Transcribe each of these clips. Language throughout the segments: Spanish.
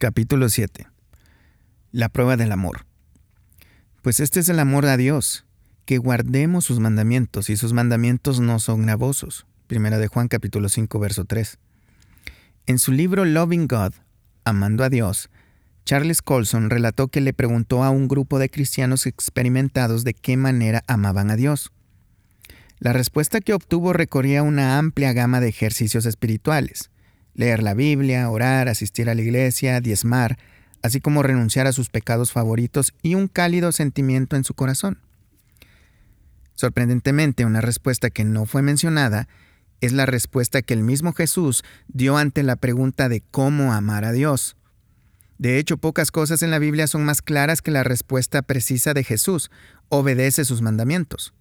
Capítulo 7. La prueba del amor. Pues este es el amor a Dios, que guardemos sus mandamientos, y sus mandamientos no son gravosos. Primera de Juan capítulo 5, verso 3. En su libro Loving God, Amando a Dios, Charles Colson relató que le preguntó a un grupo de cristianos experimentados de qué manera amaban a Dios. La respuesta que obtuvo recorría una amplia gama de ejercicios espirituales leer la Biblia, orar, asistir a la iglesia, diezmar, así como renunciar a sus pecados favoritos y un cálido sentimiento en su corazón. Sorprendentemente, una respuesta que no fue mencionada es la respuesta que el mismo Jesús dio ante la pregunta de cómo amar a Dios. De hecho, pocas cosas en la Biblia son más claras que la respuesta precisa de Jesús, obedece sus mandamientos.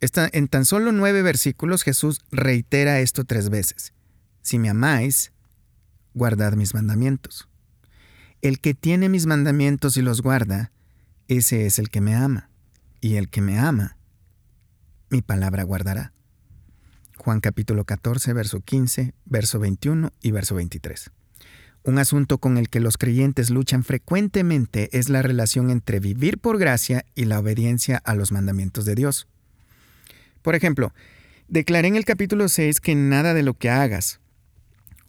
en tan solo nueve versículos Jesús reitera esto tres veces. Si me amáis, guardad mis mandamientos. El que tiene mis mandamientos y los guarda, ese es el que me ama. Y el que me ama, mi palabra guardará. Juan capítulo 14, verso 15, verso 21 y verso 23. Un asunto con el que los creyentes luchan frecuentemente es la relación entre vivir por gracia y la obediencia a los mandamientos de Dios. Por ejemplo, declaré en el capítulo 6 que nada de lo que hagas,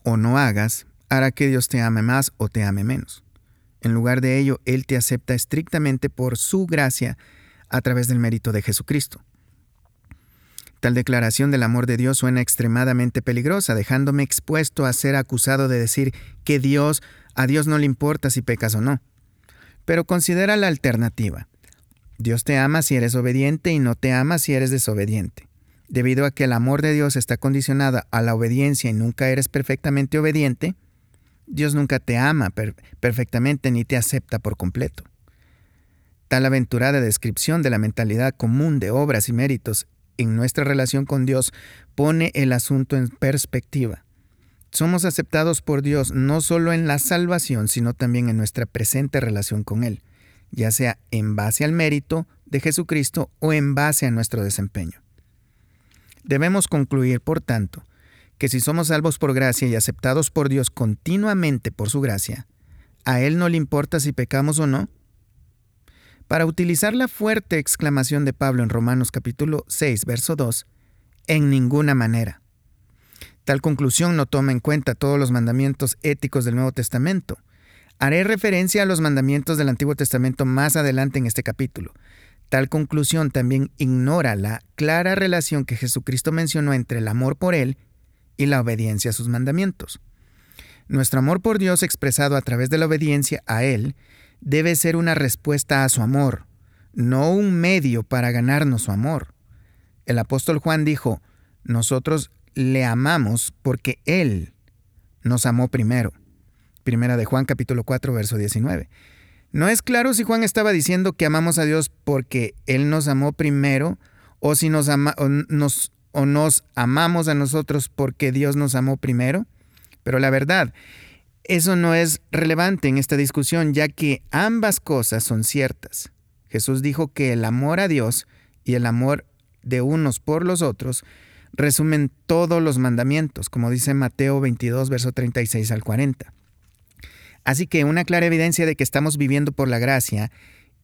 o no hagas hará que Dios te ame más o te ame menos. En lugar de ello, Él te acepta estrictamente por su gracia a través del mérito de Jesucristo. Tal declaración del amor de Dios suena extremadamente peligrosa, dejándome expuesto a ser acusado de decir que Dios, a Dios no le importa si pecas o no. Pero considera la alternativa. Dios te ama si eres obediente y no te ama si eres desobediente. Debido a que el amor de Dios está condicionado a la obediencia y nunca eres perfectamente obediente, Dios nunca te ama perfectamente ni te acepta por completo. Tal aventurada descripción de la mentalidad común de obras y méritos en nuestra relación con Dios pone el asunto en perspectiva. Somos aceptados por Dios no solo en la salvación, sino también en nuestra presente relación con Él, ya sea en base al mérito de Jesucristo o en base a nuestro desempeño. Debemos concluir, por tanto, que si somos salvos por gracia y aceptados por Dios continuamente por su gracia, ¿a Él no le importa si pecamos o no? Para utilizar la fuerte exclamación de Pablo en Romanos capítulo 6, verso 2, en ninguna manera. Tal conclusión no toma en cuenta todos los mandamientos éticos del Nuevo Testamento. Haré referencia a los mandamientos del Antiguo Testamento más adelante en este capítulo, Tal conclusión también ignora la clara relación que Jesucristo mencionó entre el amor por Él y la obediencia a sus mandamientos. Nuestro amor por Dios expresado a través de la obediencia a Él debe ser una respuesta a su amor, no un medio para ganarnos su amor. El apóstol Juan dijo, nosotros le amamos porque Él nos amó primero. Primera de Juan capítulo 4 verso 19. No es claro si Juan estaba diciendo que amamos a Dios porque Él nos amó primero o si nos, o nos amamos a nosotros porque Dios nos amó primero. Pero la verdad, eso no es relevante en esta discusión ya que ambas cosas son ciertas. Jesús dijo que el amor a Dios y el amor de unos por los otros resumen todos los mandamientos, como dice Mateo 22, verso 36 al 40. Así que una clara evidencia de que estamos viviendo por la gracia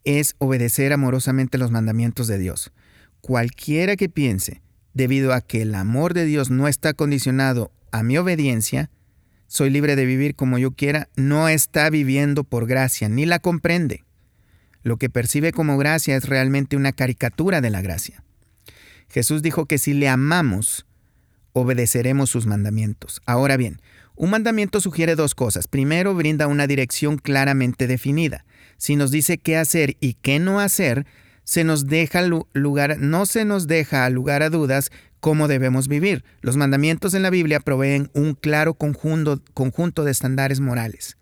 es obedecer amorosamente los mandamientos de Dios. Cualquiera que piense, debido a que el amor de Dios no está condicionado a mi obediencia, soy libre de vivir como yo quiera, no está viviendo por gracia, ni la comprende. Lo que percibe como gracia es realmente una caricatura de la gracia. Jesús dijo que si le amamos, obedeceremos sus mandamientos. Ahora bien, un mandamiento sugiere dos cosas. Primero, brinda una dirección claramente definida. Si nos dice qué hacer y qué no hacer, se nos deja lugar, no se nos deja lugar a dudas cómo debemos vivir. Los mandamientos en la Biblia proveen un claro conjunto, conjunto de estándares morales.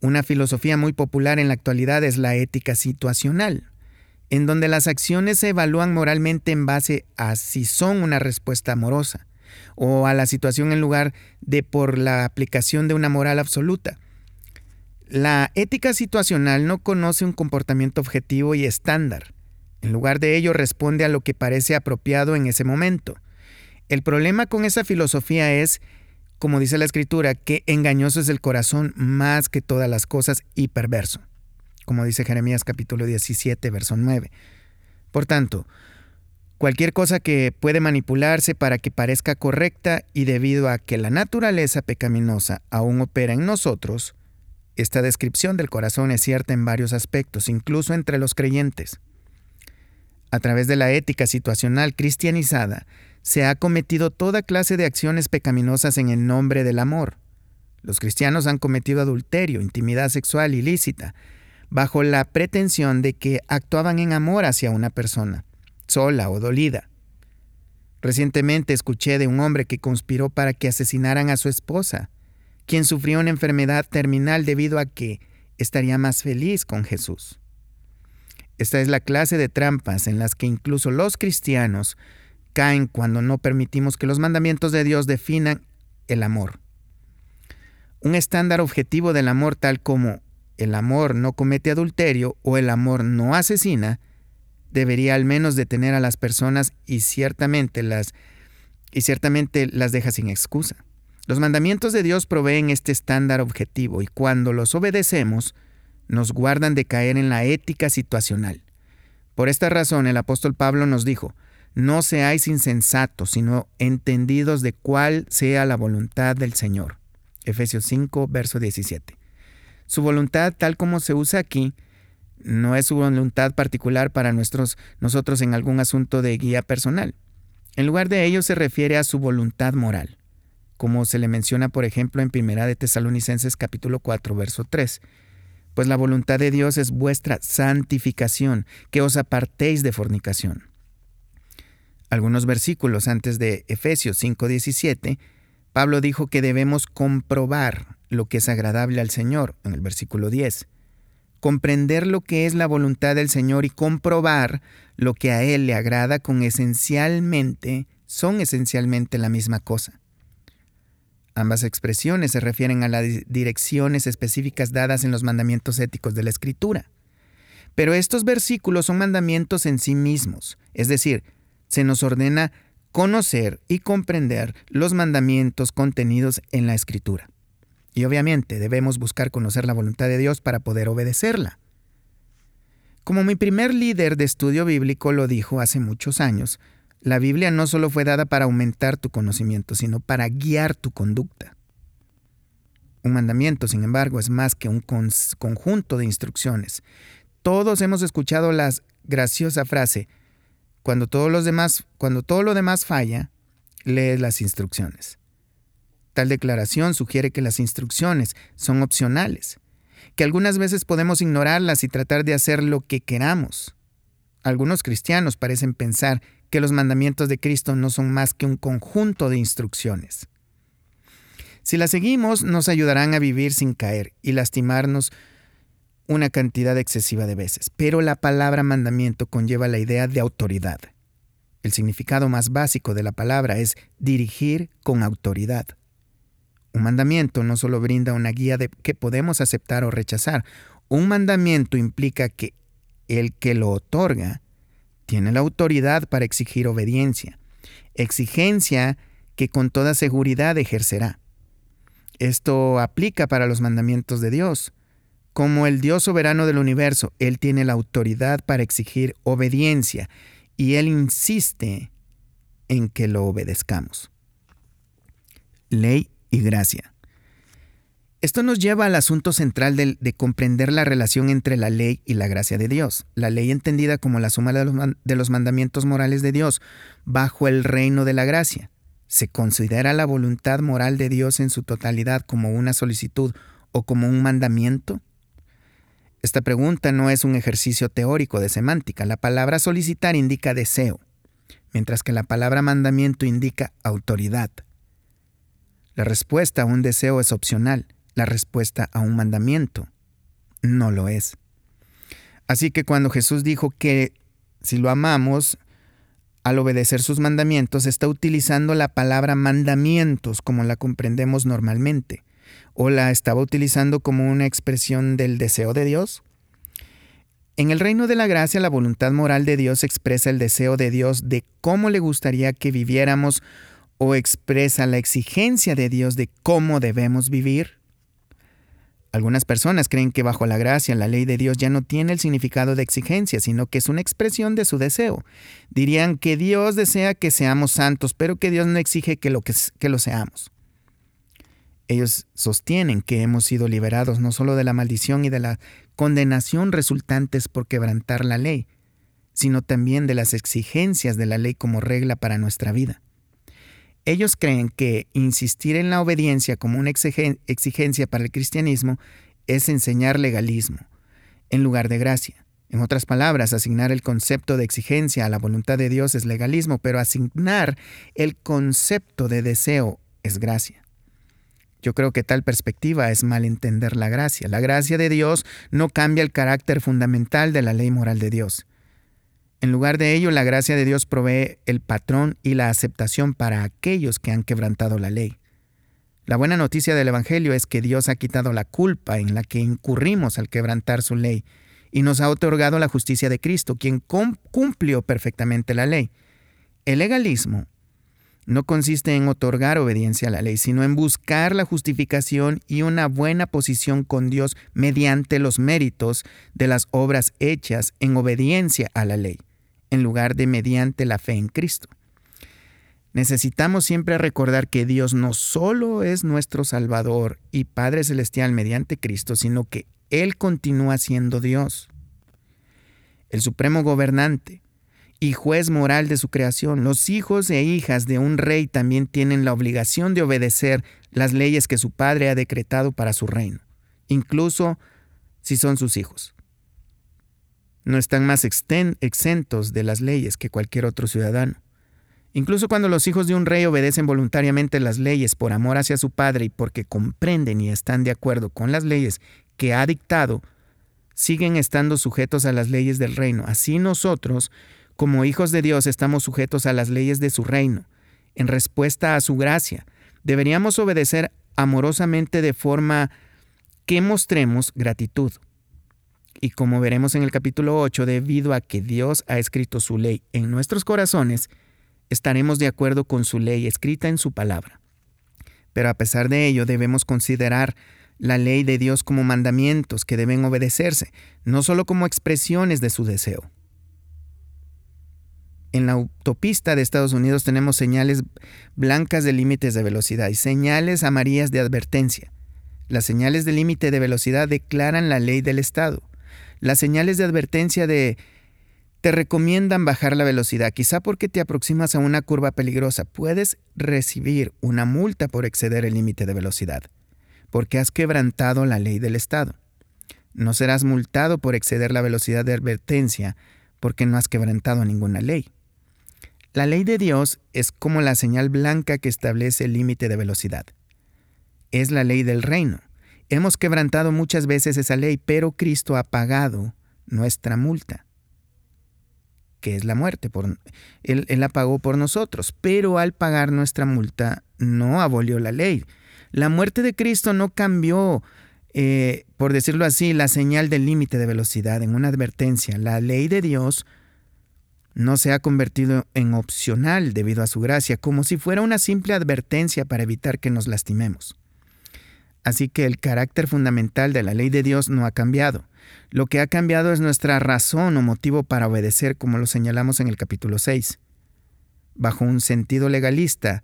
Una filosofía muy popular en la actualidad es la ética situacional, en donde las acciones se evalúan moralmente en base a si son una respuesta amorosa o a la situación en lugar de por la aplicación de una moral absoluta. La ética situacional no conoce un comportamiento objetivo y estándar. En lugar de ello responde a lo que parece apropiado en ese momento. El problema con esa filosofía es como dice la escritura, que engañoso es el corazón más que todas las cosas y perverso, como dice Jeremías capítulo 17, verso 9. Por tanto, cualquier cosa que puede manipularse para que parezca correcta y debido a que la naturaleza pecaminosa aún opera en nosotros, esta descripción del corazón es cierta en varios aspectos, incluso entre los creyentes. A través de la ética situacional cristianizada, se ha cometido toda clase de acciones pecaminosas en el nombre del amor. Los cristianos han cometido adulterio, intimidad sexual ilícita, bajo la pretensión de que actuaban en amor hacia una persona, sola o dolida. Recientemente escuché de un hombre que conspiró para que asesinaran a su esposa, quien sufrió una enfermedad terminal debido a que estaría más feliz con Jesús. Esta es la clase de trampas en las que incluso los cristianos caen cuando no permitimos que los mandamientos de Dios definan el amor. Un estándar objetivo del amor tal como el amor no comete adulterio o el amor no asesina, debería al menos detener a las personas y ciertamente las y ciertamente las deja sin excusa. Los mandamientos de Dios proveen este estándar objetivo y cuando los obedecemos, nos guardan de caer en la ética situacional. Por esta razón el apóstol Pablo nos dijo, no seáis insensatos, sino entendidos de cuál sea la voluntad del Señor. Efesios 5, verso 17. Su voluntad, tal como se usa aquí, no es su voluntad particular para nuestros, nosotros en algún asunto de guía personal. En lugar de ello se refiere a su voluntad moral como se le menciona por ejemplo en Primera de Tesalonicenses capítulo 4 verso 3. Pues la voluntad de Dios es vuestra santificación, que os apartéis de fornicación. Algunos versículos antes de Efesios 5:17, Pablo dijo que debemos comprobar lo que es agradable al Señor, en el versículo 10. Comprender lo que es la voluntad del Señor y comprobar lo que a Él le agrada con esencialmente, son esencialmente la misma cosa. Ambas expresiones se refieren a las direcciones específicas dadas en los mandamientos éticos de la Escritura. Pero estos versículos son mandamientos en sí mismos, es decir, se nos ordena conocer y comprender los mandamientos contenidos en la Escritura. Y obviamente debemos buscar conocer la voluntad de Dios para poder obedecerla. Como mi primer líder de estudio bíblico lo dijo hace muchos años, la Biblia no solo fue dada para aumentar tu conocimiento, sino para guiar tu conducta. Un mandamiento, sin embargo, es más que un conjunto de instrucciones. Todos hemos escuchado la graciosa frase, cuando, todos los demás, cuando todo lo demás falla, lee las instrucciones. Tal declaración sugiere que las instrucciones son opcionales, que algunas veces podemos ignorarlas y tratar de hacer lo que queramos. Algunos cristianos parecen pensar que los mandamientos de Cristo no son más que un conjunto de instrucciones. Si las seguimos, nos ayudarán a vivir sin caer y lastimarnos una cantidad excesiva de veces. Pero la palabra mandamiento conlleva la idea de autoridad. El significado más básico de la palabra es dirigir con autoridad. Un mandamiento no solo brinda una guía de que podemos aceptar o rechazar, un mandamiento implica que el que lo otorga tiene la autoridad para exigir obediencia, exigencia que con toda seguridad ejercerá. Esto aplica para los mandamientos de Dios. Como el Dios soberano del universo, Él tiene la autoridad para exigir obediencia y Él insiste en que lo obedezcamos. Ley y gracia. Esto nos lleva al asunto central de, comprender la relación entre la ley y la gracia de Dios. La ley entendida como la suma de los, de los mandamientos morales de Dios bajo el reino de la gracia. ¿Se considera la voluntad moral de Dios en su totalidad como una solicitud o como un mandamiento? Esta pregunta no es un ejercicio teórico de semántica. La palabra solicitar indica deseo, mientras que la palabra mandamiento indica autoridad. La respuesta a un deseo es opcional la respuesta a un mandamiento. No lo es. Así que cuando Jesús dijo que si lo amamos, al obedecer sus mandamientos, está utilizando la palabra mandamientos como la comprendemos normalmente, o la estaba utilizando como una expresión del deseo de Dios. En el reino de la gracia, la voluntad moral de Dios expresa el deseo de Dios de cómo le gustaría que viviéramos o expresa la exigencia de Dios de cómo debemos vivir? Algunas personas creen que bajo la gracia la ley de Dios ya no tiene el significado de exigencia, sino que es una expresión de su deseo. Dirían que Dios desea que seamos santos, pero que Dios no exige que lo, que, que lo seamos. Ellos sostienen que hemos sido liberados no solo de la maldición y de la condenación resultantes por quebrantar la ley, sino también de las exigencias de la ley como regla para nuestra vida. Ellos creen que insistir en la obediencia como una exigencia para el cristianismo es enseñar legalismo, en lugar de gracia. En otras palabras, asignar el concepto de exigencia a la voluntad de Dios es legalismo, pero asignar el concepto de deseo es gracia. Yo creo que tal perspectiva es malentender la gracia. La gracia de Dios no cambia el carácter fundamental de la ley moral de Dios. En lugar de ello, la gracia de Dios provee el patrón y la aceptación para aquellos que han quebrantado la ley. La buena noticia del Evangelio es que Dios ha quitado la culpa en la que incurrimos al quebrantar su ley y nos ha otorgado la justicia de Cristo, quien cumplió perfectamente la ley. El legalismo no consiste en otorgar obediencia a la ley, sino en buscar la justificación y una buena posición con Dios mediante los méritos de las obras hechas en obediencia a la ley en lugar de mediante la fe en Cristo. Necesitamos siempre recordar que Dios no solo es nuestro Salvador y Padre Celestial mediante Cristo, sino que Él continúa siendo Dios, el supremo gobernante y juez moral de su creación. Los hijos e hijas de un rey también tienen la obligación de obedecer las leyes que su Padre ha decretado para su reino, incluso si son sus hijos no están más exentos de las leyes que cualquier otro ciudadano. Incluso cuando los hijos de un rey obedecen voluntariamente las leyes por amor hacia su padre y porque comprenden y están de acuerdo con las leyes que ha dictado, siguen estando sujetos a las leyes del reino. Así nosotros, como hijos de Dios, estamos sujetos a las leyes de su reino. En respuesta a su gracia, deberíamos obedecer amorosamente de forma que mostremos gratitud. Y como veremos en el capítulo 8, debido a que Dios ha escrito su ley en nuestros corazones, estaremos de acuerdo con su ley escrita en su palabra. Pero a pesar de ello debemos considerar la ley de Dios como mandamientos que deben obedecerse, no solo como expresiones de su deseo. En la autopista de Estados Unidos tenemos señales blancas de límites de velocidad y señales amarillas de advertencia. Las señales de límite de velocidad declaran la ley del Estado. Las señales de advertencia de te recomiendan bajar la velocidad, quizá porque te aproximas a una curva peligrosa. Puedes recibir una multa por exceder el límite de velocidad, porque has quebrantado la ley del Estado. No serás multado por exceder la velocidad de advertencia, porque no has quebrantado ninguna ley. La ley de Dios es como la señal blanca que establece el límite de velocidad. Es la ley del reino. Hemos quebrantado muchas veces esa ley, pero Cristo ha pagado nuestra multa, que es la muerte. Él, la pagó por nosotros, pero al pagar nuestra multa no abolió la ley. La muerte de Cristo no cambió, eh, por decirlo así, la señal del límite de velocidad en una advertencia. La ley de Dios no se ha convertido en opcional debido a su gracia, como si fuera una simple advertencia para evitar que nos lastimemos. Así que el carácter fundamental de la ley de Dios no ha cambiado. Lo que ha cambiado es nuestra razón o motivo para obedecer, como lo señalamos en el capítulo 6. Bajo un sentido legalista,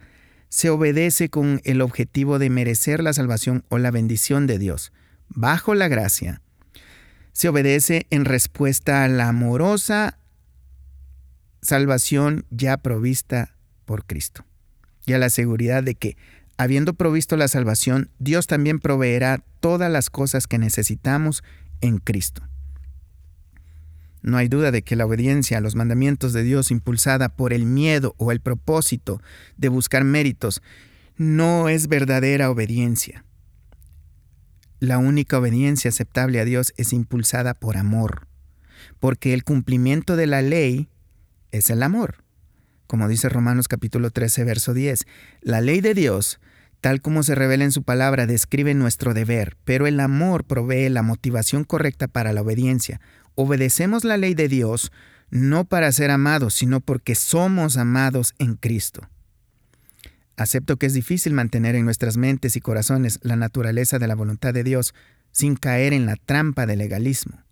se obedece con el objetivo de merecer la salvación o la bendición de Dios. Bajo la gracia, se obedece en respuesta a la amorosa salvación ya provista por Cristo y a la seguridad de que habiendo provisto la salvación, Dios también proveerá todas las cosas que necesitamos en Cristo. No hay duda de que la obediencia a los mandamientos de Dios impulsada por el miedo o el propósito de buscar méritos no es verdadera obediencia. La única obediencia aceptable a Dios es impulsada por amor, porque el cumplimiento de la ley es el amor. Como dice Romanos capítulo 13, verso 10, la ley de Dios, tal como se revela en su palabra, describe nuestro deber, pero el amor provee la motivación correcta para la obediencia. Obedecemos la ley de Dios no para ser amados, sino porque somos amados en Cristo. Acepto que es difícil mantener en nuestras mentes y corazones la naturaleza de la voluntad de Dios sin caer en la trampa del legalismo.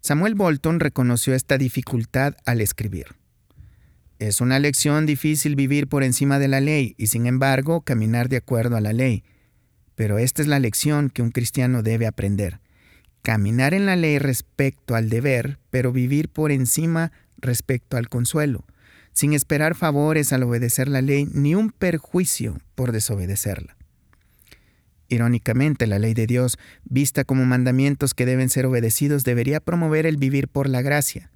Samuel Bolton reconoció esta dificultad al escribir. Es una lección difícil vivir por encima de la ley y sin embargo caminar de acuerdo a la ley. Pero esta es la lección que un cristiano debe aprender. Caminar en la ley respecto al deber, pero vivir por encima respecto al consuelo, sin esperar favores al obedecer la ley ni un perjuicio por desobedecerla. Irónicamente, la ley de Dios, vista como mandamientos que deben ser obedecidos, debería promover el vivir por la gracia.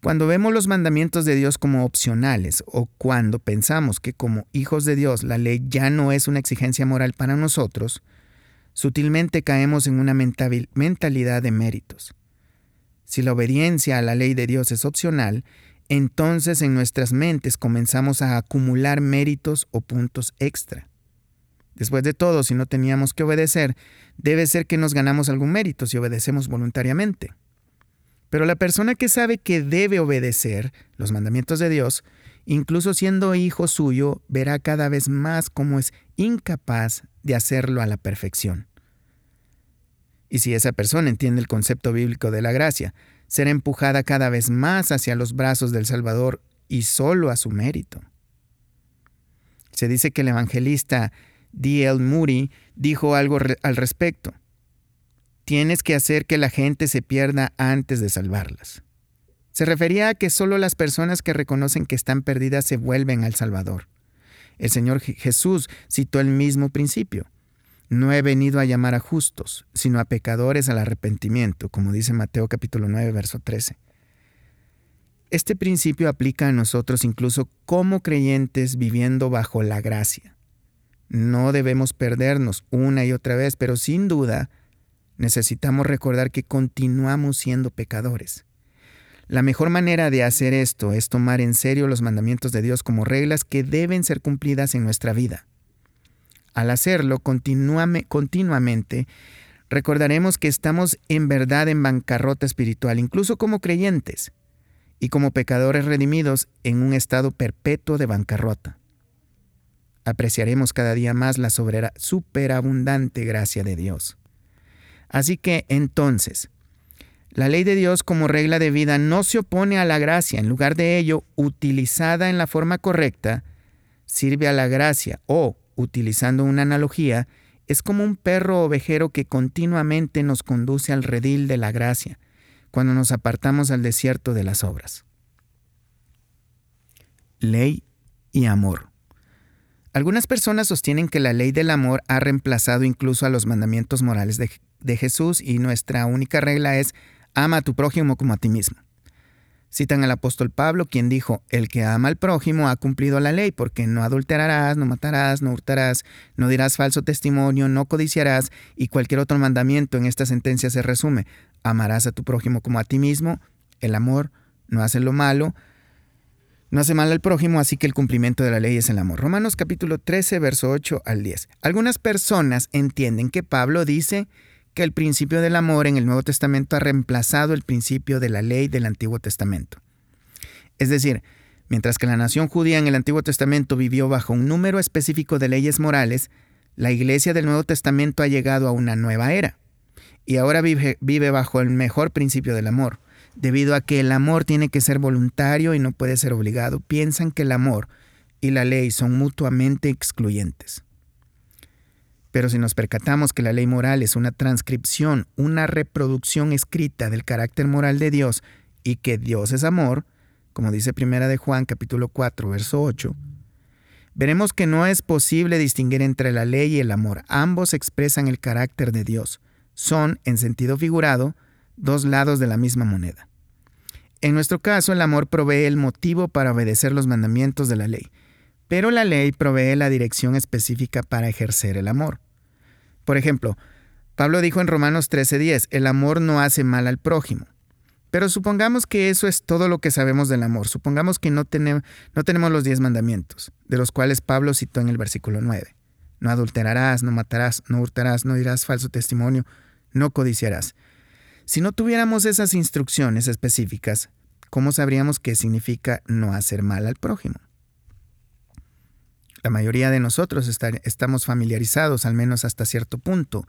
Cuando vemos los mandamientos de Dios como opcionales o cuando pensamos que como hijos de Dios la ley ya no es una exigencia moral para nosotros, sutilmente caemos en una mentalidad de méritos. Si la obediencia a la ley de Dios es opcional, entonces en nuestras mentes comenzamos a acumular méritos o puntos extra. Después de todo, si no teníamos que obedecer, debe ser que nos ganamos algún mérito si obedecemos voluntariamente. Pero la persona que sabe que debe obedecer los mandamientos de Dios, incluso siendo hijo suyo, verá cada vez más cómo es incapaz de hacerlo a la perfección. Y si esa persona entiende el concepto bíblico de la gracia, será empujada cada vez más hacia los brazos del Salvador y solo a su mérito. Se dice que el evangelista D.L. Moody dijo algo al respecto. Tienes que hacer que la gente se pierda antes de salvarlas. Se refería a que solo las personas que reconocen que están perdidas se vuelven al Salvador. El Señor Jesús citó el mismo principio. No he venido a llamar a justos, sino a pecadores al arrepentimiento, como dice Mateo capítulo 9, verso 13. Este principio aplica a nosotros incluso como creyentes viviendo bajo la gracia. No debemos perdernos una y otra vez, pero sin duda necesitamos recordar que continuamos siendo pecadores. La mejor manera de hacer esto es tomar en serio los mandamientos de Dios como reglas que deben ser cumplidas en nuestra vida. Al hacerlo continuamente, recordaremos que estamos en verdad en bancarrota espiritual, incluso como creyentes, y como pecadores redimidos en un estado perpetuo de bancarrota apreciaremos cada día más la superabundante gracia de Dios. Así que entonces, la ley de Dios como regla de vida no se opone a la gracia, en lugar de ello, utilizada en la forma correcta, sirve a la gracia o, utilizando una analogía, es como un perro ovejero que continuamente nos conduce al redil de la gracia, cuando nos apartamos al desierto de las obras. Ley y amor. Algunas personas sostienen que la ley del amor ha reemplazado incluso a los mandamientos morales de, Jesús y nuestra única regla es ama a tu prójimo como a ti mismo. Citan al apóstol Pablo, quien dijo, el que ama al prójimo ha cumplido la ley, porque no adulterarás, no matarás, no hurtarás, no dirás falso testimonio, no codiciarás, y cualquier otro mandamiento en esta sentencia se resume, amarás a tu prójimo como a ti mismo, el amor no hace lo malo, no hace mal al prójimo, así que el cumplimiento de la ley es el amor. Romanos capítulo 13, verso 8 al 10. Algunas personas entienden que Pablo dice que el principio del amor en el Nuevo Testamento ha reemplazado el principio de la ley del Antiguo Testamento. Es decir, mientras que la nación judía en el Antiguo Testamento vivió bajo un número específico de leyes morales, la iglesia del Nuevo Testamento ha llegado a una nueva era y ahora vive, vive bajo el mejor principio del amor debido a que el amor tiene que ser voluntario y no puede ser obligado, piensan que el amor y la ley son mutuamente excluyentes. Pero si nos percatamos que la ley moral es una transcripción, una reproducción escrita del carácter moral de Dios y que Dios es amor, como dice Primera de Juan capítulo 4, verso 8, veremos que no es posible distinguir entre la ley y el amor. Ambos expresan el carácter de Dios. Son, en sentido figurado, dos lados de la misma moneda. En nuestro caso, el amor provee el motivo para obedecer los mandamientos de la ley, pero la ley provee la dirección específica para ejercer el amor. Por ejemplo, Pablo dijo en Romanos 13:10, el amor no hace mal al prójimo. Pero supongamos que eso es todo lo que sabemos del amor. Supongamos que no, no tenemos los diez mandamientos, de los cuales Pablo citó en el versículo 9. No adulterarás, no matarás, no hurtarás, no dirás falso testimonio, no codiciarás. Si no tuviéramos esas instrucciones específicas, ¿cómo sabríamos qué significa no hacer mal al prójimo? La mayoría de nosotros estamos familiarizados, al menos hasta cierto punto,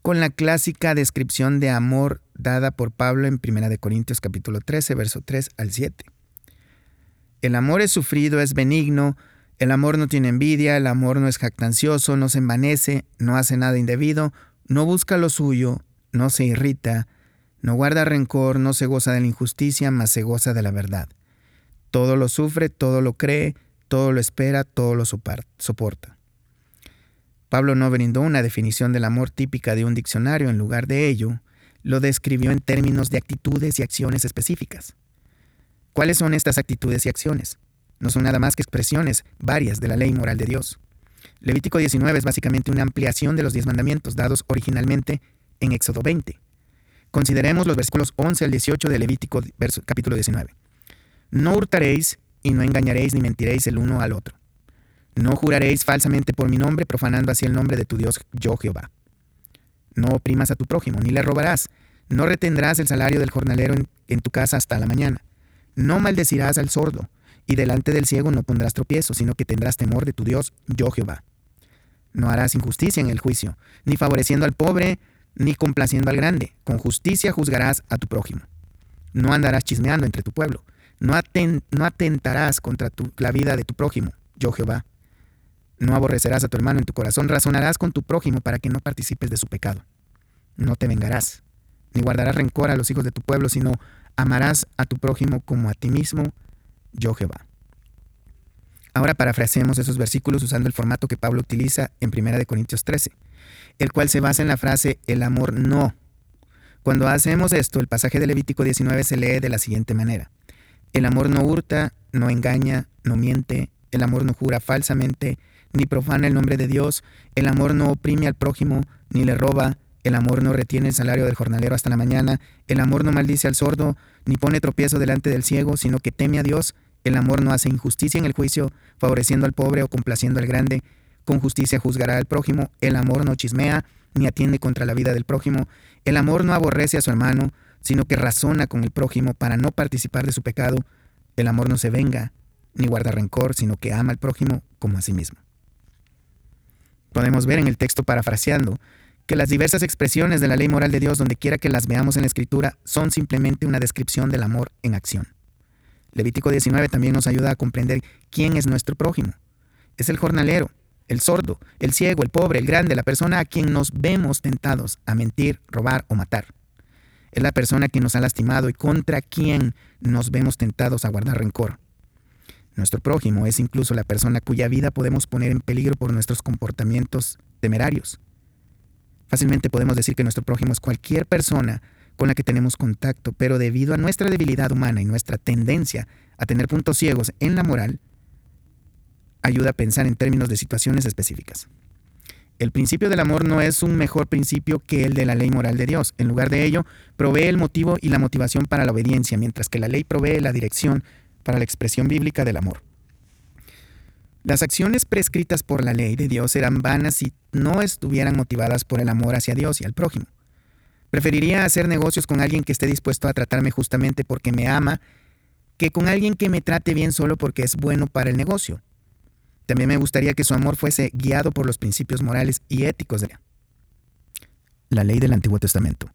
con la clásica descripción de amor dada por Pablo en 1 Corintios capítulo 13, verso 3 al 7. El amor es sufrido, es benigno, el amor no tiene envidia, el amor no es jactancioso, no se envanece, no hace nada indebido, no busca lo suyo, no se irrita, no guarda rencor, no se goza de la injusticia, mas se goza de la verdad. Todo lo sufre, todo lo cree, todo lo espera, todo lo soporta. Pablo no brindó una definición del amor típica de un diccionario, en lugar de ello, lo describió en términos de actitudes y acciones específicas. ¿Cuáles son estas actitudes y acciones? No son nada más que expresiones varias de la ley moral de Dios. Levítico 19 es básicamente una ampliación de los diez mandamientos dados originalmente en Éxodo 20. Consideremos los versículos 11 al 18 de Levítico capítulo 19. No hurtaréis y no engañaréis ni mentiréis el uno al otro. No juraréis falsamente por mi nombre, profanando así el nombre de tu Dios, yo Jehová. No oprimas a tu prójimo, ni le robarás. No retendrás el salario del jornalero en, tu casa hasta la mañana. No maldecirás al sordo, y delante del ciego no pondrás tropiezo, sino que tendrás temor de tu Dios, yo Jehová. No harás injusticia en el juicio, ni favoreciendo al pobre, ni complaciendo al grande. Con justicia juzgarás a tu prójimo. No andarás chismeando entre tu pueblo. No, atentarás contra la vida de tu prójimo, yo Jehová. No aborrecerás a tu hermano en tu corazón, razonarás con tu prójimo para que no participes de su pecado. No te vengarás, ni guardarás rencor a los hijos de tu pueblo, sino amarás a tu prójimo como a ti mismo, yo Jehová. Ahora parafraseemos esos versículos usando el formato que Pablo utiliza en 1 Corintios 13 el cual se basa en la frase el amor no. Cuando hacemos esto, el pasaje de Levítico 19 se lee de la siguiente manera. El amor no hurta, no engaña, no miente, el amor no jura falsamente, ni profana el nombre de Dios, el amor no oprime al prójimo, ni le roba, el amor no retiene el salario del jornalero hasta la mañana, el amor no maldice al sordo, ni pone tropiezo delante del ciego, sino que teme a Dios, el amor no hace injusticia en el juicio, favoreciendo al pobre o complaciendo al grande, con justicia juzgará al prójimo, el amor no chismea, ni atiende contra la vida del prójimo, el amor no aborrece a su hermano, sino que razona con el prójimo para no participar de su pecado, el amor no se venga, ni guarda rencor, sino que ama al prójimo como a sí mismo. Podemos ver en el texto parafraseando que las diversas expresiones de la ley moral de Dios, donde quiera que las veamos en la Escritura, son simplemente una descripción del amor en acción. Levítico 19 también nos ayuda a comprender quién es nuestro prójimo. Es el jornalero, el sordo, el ciego, el pobre, el grande, la persona a quien nos vemos tentados a mentir, robar o matar. Es la persona que nos ha lastimado y contra quien nos vemos tentados a guardar rencor. Nuestro prójimo es incluso la persona cuya vida podemos poner en peligro por nuestros comportamientos temerarios. Fácilmente podemos decir que nuestro prójimo es cualquier persona con la que tenemos contacto, pero debido a nuestra debilidad humana y nuestra tendencia a tener puntos ciegos en la moral, ayuda a pensar en términos de situaciones específicas. El principio del amor no es un mejor principio que el de la ley moral de Dios. En lugar de ello, provee el motivo y la motivación para la obediencia, mientras que la ley provee la dirección para la expresión bíblica del amor. Las acciones prescritas por la ley de Dios serán vanas si no estuvieran motivadas por el amor hacia Dios y al prójimo. Preferiría hacer negocios con alguien que esté dispuesto a tratarme justamente porque me ama que con alguien que me trate bien solo porque es bueno para el negocio. También me gustaría que su amor fuese guiado por los principios morales y éticos de la ley del Antiguo Testamento.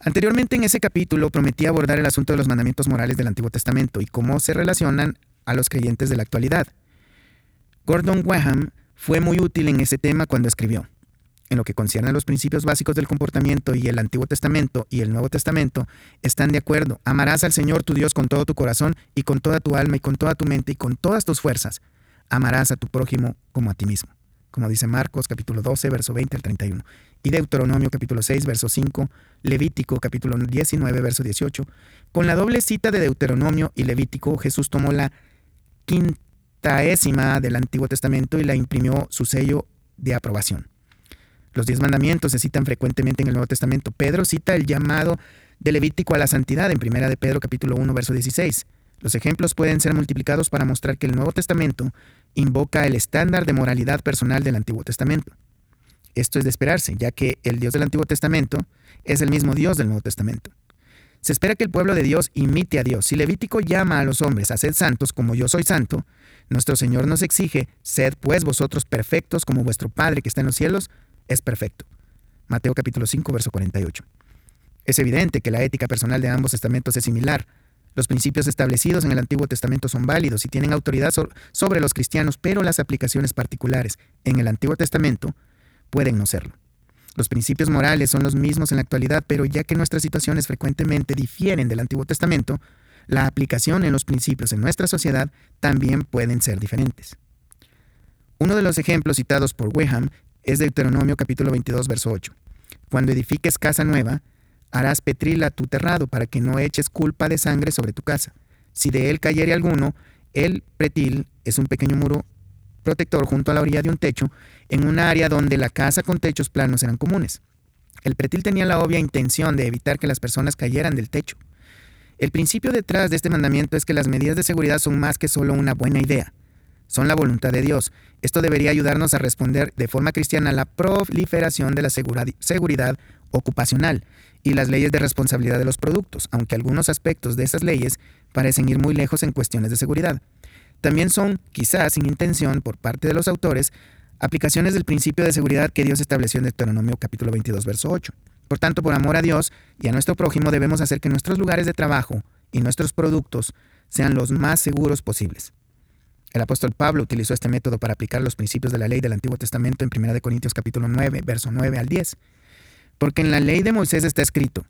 Anteriormente en ese capítulo prometí abordar el asunto de los mandamientos morales del Antiguo Testamento y cómo se relacionan a los creyentes de la actualidad. Gordon Weham fue muy útil en ese tema cuando escribió. En lo que concierne a los principios básicos del comportamiento y el Antiguo Testamento y el Nuevo Testamento están de acuerdo. Amarás al Señor tu Dios con todo tu corazón y con toda tu alma y con toda tu mente y con todas tus fuerzas amarás a tu prójimo como a ti mismo, como dice Marcos capítulo 12, verso 20 al 31, y Deuteronomio capítulo 6, verso 5, Levítico capítulo 19, verso 18. Con la doble cita de Deuteronomio y Levítico, Jesús tomó la quintaésima del Antiguo Testamento y la imprimió su sello de aprobación. Los diez mandamientos se citan frecuentemente en el Nuevo Testamento. Pedro cita el llamado de Levítico a la santidad en Primera de Pedro capítulo 1, verso 16. Los ejemplos pueden ser multiplicados para mostrar que el Nuevo Testamento invoca el estándar de moralidad personal del Antiguo Testamento. Esto es de esperarse, ya que el Dios del Antiguo Testamento es el mismo Dios del Nuevo Testamento. Se espera que el pueblo de Dios imite a Dios. Si Levítico llama a los hombres a ser santos como yo soy santo, Nuestro Señor nos exige, sed pues vosotros perfectos como vuestro Padre que está en los cielos es perfecto. Mateo capítulo 5, verso 48. Es evidente que la ética personal de ambos testamentos es similar. Los principios establecidos en el Antiguo Testamento son válidos y tienen autoridad sobre los cristianos, pero las aplicaciones particulares en el Antiguo Testamento pueden no serlo. Los principios morales son los mismos en la actualidad, pero ya que nuestras situaciones frecuentemente difieren del Antiguo Testamento, la aplicación en los principios en nuestra sociedad también pueden ser diferentes. Uno de los ejemplos citados por Weham es Deuteronomio capítulo 22, verso 8. Cuando edifiques casa nueva, harás petrila tu terrado para que no eches culpa de sangre sobre tu casa. Si de él cayere alguno, el pretil es un pequeño muro protector junto a la orilla de un techo, en un área donde la casa con techos planos eran comunes. El pretil tenía la obvia intención de evitar que las personas cayeran del techo. El principio detrás de este mandamiento es que las medidas de seguridad son más que solo una buena idea. Son la voluntad de Dios. Esto debería ayudarnos a responder de forma cristiana a la proliferación de la seguridad ocupacional y las leyes de responsabilidad de los productos, aunque algunos aspectos de esas leyes parecen ir muy lejos en cuestiones de seguridad. También son, quizás sin intención por parte de los autores, aplicaciones del principio de seguridad que Dios estableció en Deuteronomio capítulo 22, verso 8. Por tanto, por amor a Dios y a nuestro prójimo debemos hacer que nuestros lugares de trabajo y nuestros productos sean los más seguros posibles. El apóstol Pablo utilizó este método para aplicar los principios de la ley del Antiguo Testamento en 1 Corintios capítulo 9, verso 9 al 10. Porque en la ley de Moisés está escrito,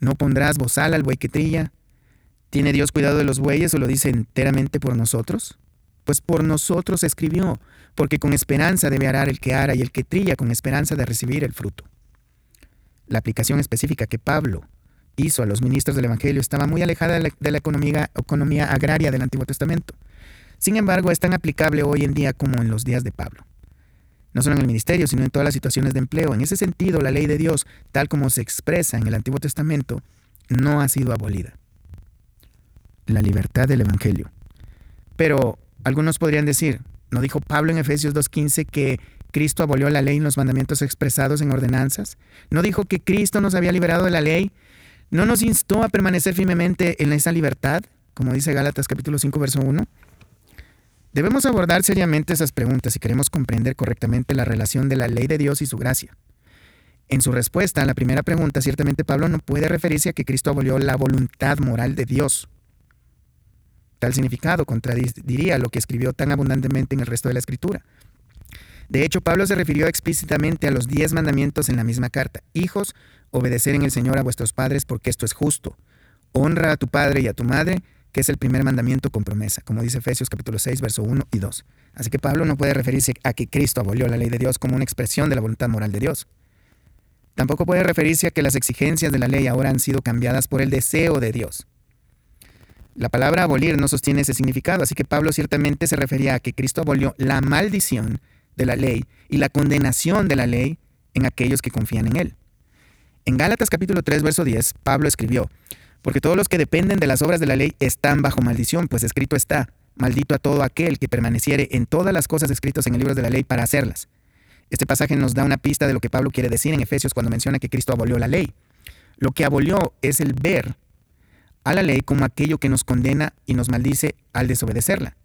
no pondrás bozal al buey que trilla. ¿Tiene Dios cuidado de los bueyes o lo dice enteramente por nosotros? Pues por nosotros escribió, porque con esperanza debe arar el que ara y el que trilla con esperanza de recibir el fruto. La aplicación específica que Pablo hizo a los ministros del Evangelio estaba muy alejada de la, economía, economía agraria del Antiguo Testamento. Sin embargo, es tan aplicable hoy en día como en los días de Pablo. No solo en el ministerio, sino en todas las situaciones de empleo. En ese sentido, la ley de Dios, tal como se expresa en el Antiguo Testamento, no ha sido abolida. La libertad del Evangelio. Pero algunos podrían decir, ¿no dijo Pablo en Efesios 2.15 que Cristo abolió la ley y los mandamientos expresados en ordenanzas? ¿No dijo que Cristo nos había liberado de la ley? ¿No nos instó a permanecer firmemente en esa libertad? Como dice Gálatas capítulo 5, verso 1. Debemos abordar seriamente esas preguntas si queremos comprender correctamente la relación de la ley de Dios y su gracia. En su respuesta a la primera pregunta, ciertamente Pablo no puede referirse a que Cristo abolió la voluntad moral de Dios. Tal significado contradiría lo que escribió tan abundantemente en el resto de la escritura. De hecho, Pablo se refirió explícitamente a los diez mandamientos en la misma carta. Hijos, obedecer en el Señor a vuestros padres porque esto es justo. Honra a tu padre y a tu madre, que es el primer mandamiento con promesa, como dice Efesios capítulo 6, verso 1 y 2. Así que Pablo no puede referirse a que Cristo abolió la ley de Dios como una expresión de la voluntad moral de Dios. Tampoco puede referirse a que las exigencias de la ley ahora han sido cambiadas por el deseo de Dios. La palabra abolir no sostiene ese significado, así que Pablo ciertamente se refería a que Cristo abolió la maldición de la ley y la condenación de la ley en aquellos que confían en él. En Gálatas capítulo 3, verso 10, Pablo escribió, porque todos los que dependen de las obras de la ley están bajo maldición, pues escrito está, maldito a todo aquel que permaneciere en todas las cosas escritas en el libro de la ley para hacerlas. Este pasaje nos da una pista de lo que Pablo quiere decir en Efesios cuando menciona que Cristo abolió la ley. Lo que abolió es el ver a la ley como aquello que nos condena y nos maldice al desobedecerla.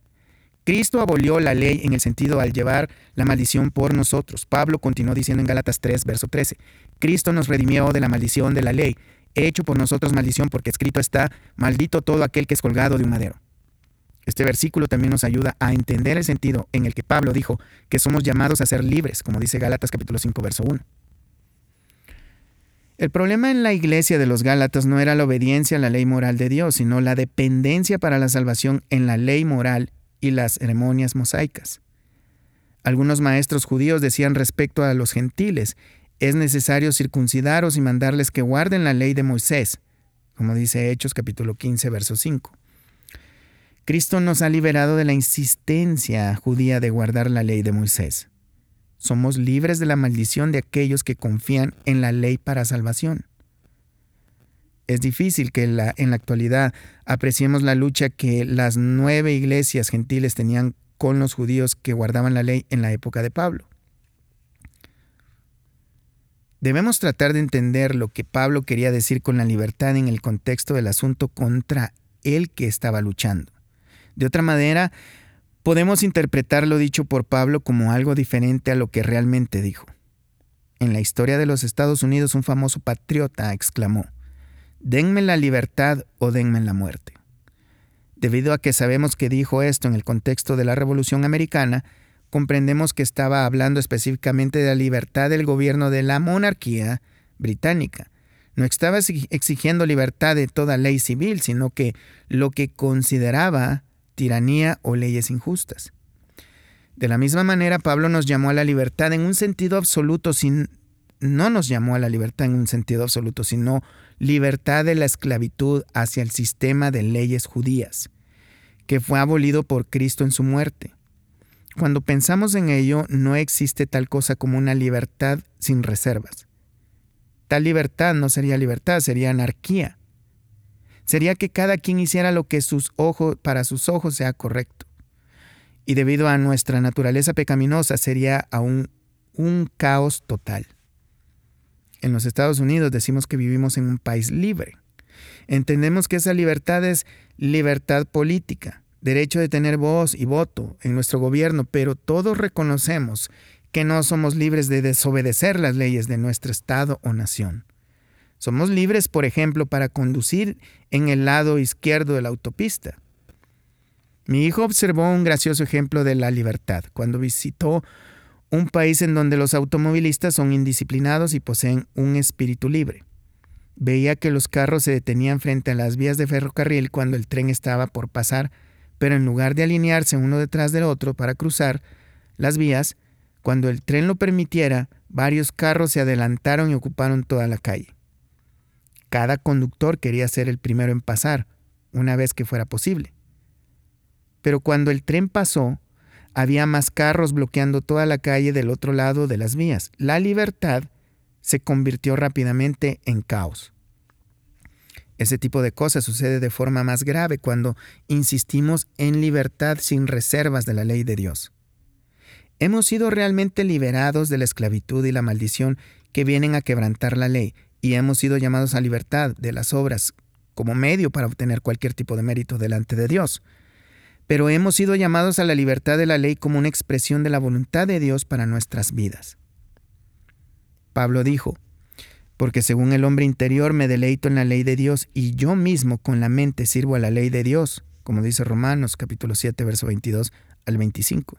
Cristo abolió la ley en el sentido al llevar la maldición por nosotros. Pablo continuó diciendo en Gálatas 3, verso 13, Cristo nos redimió de la maldición de la ley, hecho por nosotros maldición, porque escrito está, maldito todo aquel que es colgado de un madero. Este versículo también nos ayuda a entender el sentido en el que Pablo dijo que somos llamados a ser libres, como dice Gálatas capítulo 5, verso 1. El problema en la iglesia de los Gálatas no era la obediencia a la ley moral de Dios, sino la dependencia para la salvación en la ley moral y las ceremonias mosaicas. Algunos maestros judíos decían respecto a los gentiles, es necesario circuncidaros y mandarles que guarden la ley de Moisés, como dice Hechos capítulo 15, verso 5. Cristo nos ha liberado de la insistencia judía de guardar la ley de Moisés. Somos libres de la maldición de aquellos que confían en la ley para salvación. Es difícil que en la, en la actualidad apreciemos la lucha que las nueve iglesias gentiles tenían con los judíos que guardaban la ley en la época de Pablo. Debemos tratar de entender lo que Pablo quería decir con la libertad en el contexto del asunto contra el que estaba luchando. De otra manera, Podemos interpretar lo dicho por Pablo como algo diferente a lo que realmente dijo. En la historia de los Estados Unidos un famoso patriota exclamó, Denme la libertad o denme la muerte. Debido a que sabemos que dijo esto en el contexto de la Revolución Americana, comprendemos que estaba hablando específicamente de la libertad del gobierno de la monarquía británica. No estaba exigiendo libertad de toda ley civil, sino que lo que consideraba tiranía o leyes injustas. De la misma manera, Pablo nos llamó a la libertad en un sentido absoluto, sin, no nos llamó a la libertad en un sentido absoluto, sino libertad de la esclavitud hacia el sistema de leyes judías, que fue abolido por Cristo en su muerte. Cuando pensamos en ello, no existe tal cosa como una libertad sin reservas. Tal libertad no sería libertad, sería anarquía. Sería que cada quien hiciera lo que sus ojos, para sus ojos sea correcto. Y debido a nuestra naturaleza pecaminosa, sería aún un caos total. En los Estados Unidos decimos que vivimos en un país libre. Entendemos que esa libertad es libertad política, derecho de tener voz y voto en nuestro gobierno, pero todos reconocemos que no somos libres de desobedecer las leyes de nuestro Estado o nación. Somos libres, por ejemplo, para conducir en el lado izquierdo de la autopista. Mi hijo observó un gracioso ejemplo de la libertad cuando visitó un país en donde los automovilistas son indisciplinados y poseen un espíritu libre. Veía que los carros se detenían frente a las vías de ferrocarril cuando el tren estaba por pasar pero en lugar de alinearse uno detrás del otro para cruzar las vías, cuando el tren lo permitiera, varios carros se adelantaron y ocuparon toda la calle. Cada conductor quería ser el primero en pasar, una vez que fuera posible. Pero cuando el tren pasó, había más carros bloqueando toda la calle del otro lado de las vías. La libertad se convirtió rápidamente en caos. Ese tipo de cosas sucede de forma más grave cuando insistimos en libertad sin reservas de la ley de Dios. Hemos sido realmente liberados de la esclavitud y la maldición que vienen a quebrantar la ley y hemos sido llamados a libertad de las obras como medio para obtener cualquier tipo de mérito delante de Dios. Pero hemos sido llamados a la libertad de la ley como una expresión de la voluntad de Dios para nuestras vidas. Pablo dijo, porque según el hombre interior me deleito en la ley de Dios y yo mismo con la mente sirvo a la ley de Dios, como dice Romanos capítulo 7, verso 22 al 25.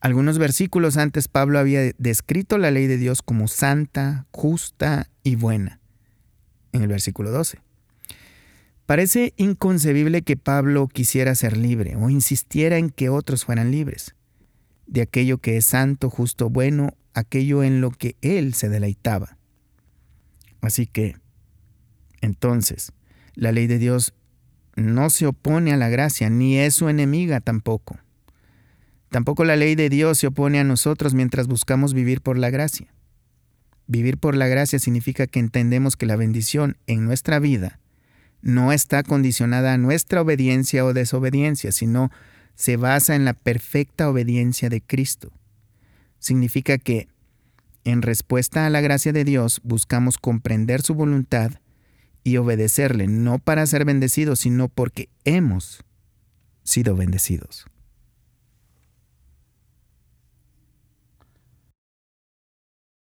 Algunos versículos antes Pablo había descrito la ley de Dios como santa, justa y buena, en el versículo 12. Parece inconcebible que Pablo quisiera ser libre o insistiera en que otros fueran libres, de aquello que es santo, justo, bueno, aquello en lo que él se deleitaba. Así que, entonces, la ley de Dios no se opone a la gracia, ni es su enemiga tampoco. Tampoco la ley de Dios se opone a nosotros mientras buscamos vivir por la gracia. Vivir por la gracia significa que entendemos que la bendición en nuestra vida no está condicionada a nuestra obediencia o desobediencia, sino se basa en la perfecta obediencia de Cristo. Significa que en respuesta a la gracia de Dios, buscamos comprender su voluntad y obedecerle, no para ser bendecidos, sino porque hemos sido bendecidos.